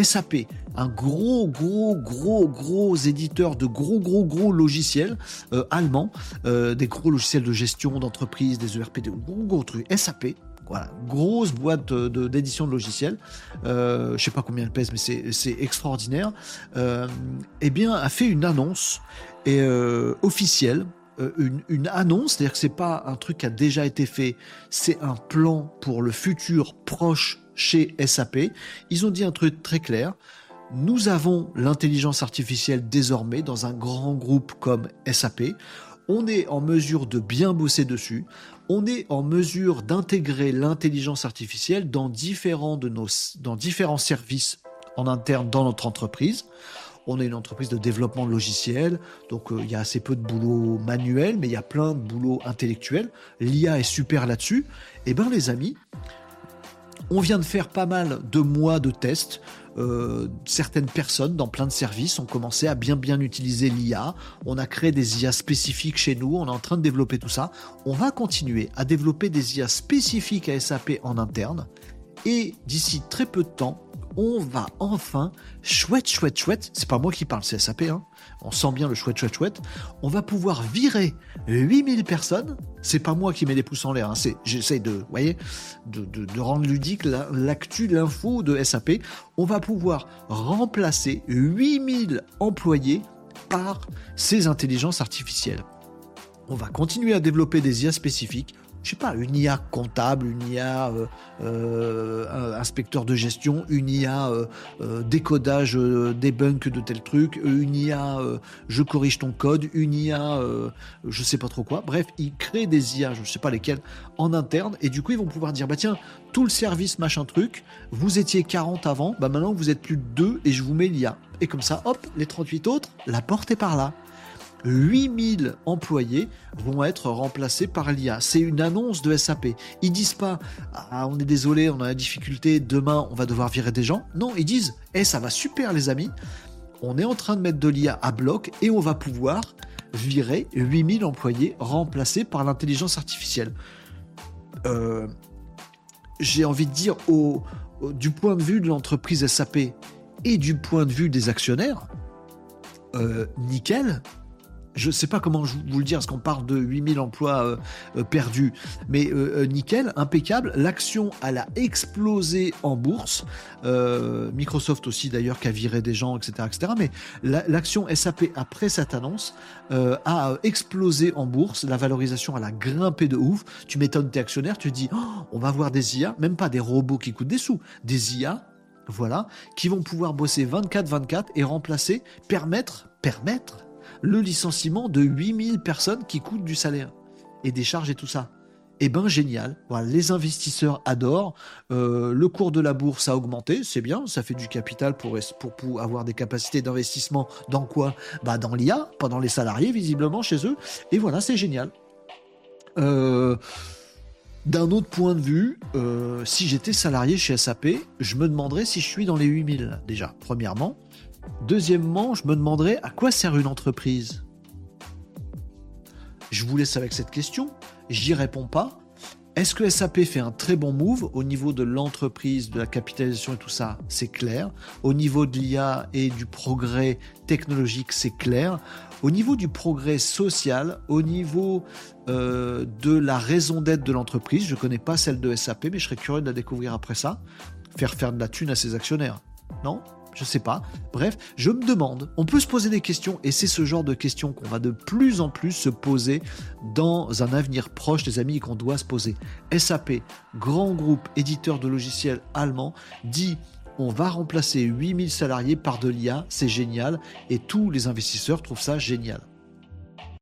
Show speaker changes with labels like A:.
A: SAP, un gros, gros, gros, gros éditeur de gros, gros, gros logiciels euh, allemands, euh, des gros logiciels de gestion d'entreprise, des ERP, des gros, gros trucs. SAP, voilà, grosse boîte d'édition de, logiciels. Euh, je sais pas combien elle pèse, mais c'est extraordinaire. Euh, eh bien, a fait une annonce et, officielle. Une, une, annonce, c'est-à-dire que c'est pas un truc qui a déjà été fait, c'est un plan pour le futur proche chez SAP, ils ont dit un truc très clair. Nous avons l'intelligence artificielle désormais dans un grand groupe comme SAP. On est en mesure de bien bosser dessus. On est en mesure d'intégrer l'intelligence artificielle dans différents, de nos, dans différents services en interne dans notre entreprise. On est une entreprise de développement de logiciels, donc euh, il y a assez peu de boulot manuel, mais il y a plein de boulot intellectuel. L'IA est super là-dessus. Eh bien les amis, on vient de faire pas mal de mois de tests. Euh, certaines personnes dans plein de services ont commencé à bien bien utiliser l'IA. On a créé des IA spécifiques chez nous. On est en train de développer tout ça. On va continuer à développer des IA spécifiques à SAP en interne. Et d'ici très peu de temps, on va enfin, chouette, chouette, chouette, c'est pas moi qui parle, c'est SAP, hein, on sent bien le chouette, chouette, chouette, on va pouvoir virer 8000 personnes, c'est pas moi qui mets des pouces en l'air, hein, c'est, j'essaie de, de, rendre ludique l'actu, l'info de SAP, on va pouvoir remplacer 8000 employés par ces intelligences artificielles. On va continuer à développer des IA spécifiques je sais pas, une IA comptable, une IA euh, euh, inspecteur de gestion, une IA euh, décodage des de tel truc, une IA je corrige ton code, une IA je sais pas trop quoi. Bref, ils créent des IA, je sais pas lesquelles, en interne, et du coup ils vont pouvoir dire bah tiens, tout le service machin truc, vous étiez 40 avant, bah maintenant vous êtes plus de 2 et je vous mets l'IA. Et comme ça, hop, les 38 autres, la porte est par là. 8000 employés vont être remplacés par l'IA. C'est une annonce de SAP. Ils disent pas ah, on est désolé, on a la difficulté, demain on va devoir virer des gens. Non, ils disent eh ça va super les amis. On est en train de mettre de l'IA à bloc et on va pouvoir virer 8000 employés remplacés par l'intelligence artificielle. Euh, j'ai envie de dire du point de vue de l'entreprise SAP et du point de vue des actionnaires, euh, nickel, je ne sais pas comment vous le dire, parce qu'on parle de 8000 emplois euh, euh, perdus, mais euh, nickel, impeccable. L'action, elle a explosé en bourse. Microsoft aussi, d'ailleurs, qui a viré des gens, etc. etc. mais l'action SAP, après cette annonce, a explosé en bourse. La valorisation, elle a grimpé de ouf. Tu m'étonnes tes actionnaires, tu dis, oh, on va voir des IA, même pas des robots qui coûtent des sous, des IA, voilà, qui vont pouvoir bosser 24-24 et remplacer, permettre, permettre, le licenciement de 8000 personnes qui coûtent du salaire et des charges et tout ça. Eh ben génial, voilà, les investisseurs adorent, euh, le cours de la bourse a augmenté, c'est bien, ça fait du capital pour, avoir des capacités d'investissement dans quoi? Bah Dans l'IA, pas dans les salariés visiblement chez eux, et voilà, c'est génial. Euh, d'un autre point de vue, euh, si j'étais salarié chez SAP, je me demanderais si je suis dans les 8000 déjà, premièrement. Deuxièmement, je me demanderais à quoi sert une entreprise Je vous laisse avec cette question. J'y réponds pas. Est-ce que SAP fait un très bon move au niveau de l'entreprise, de la capitalisation et tout ça? C'est clair. Au niveau de l'IA et du progrès technologique, c'est clair. Au niveau du progrès social, au niveau euh, de la raison d'être de l'entreprise, je ne connais pas celle de SAP, mais je serais curieux de la découvrir après ça. Faire faire de la thune à ses actionnaires. Non? Je sais pas. Bref, je me demande, on peut se poser des questions et c'est ce genre de questions qu'on va de plus en plus se poser dans un avenir proche, les amis, qu'on doit se poser. SAP, grand groupe éditeur de logiciels allemand, dit on va remplacer 8000 salariés par de l'IA, c'est génial et tous les investisseurs trouvent ça génial.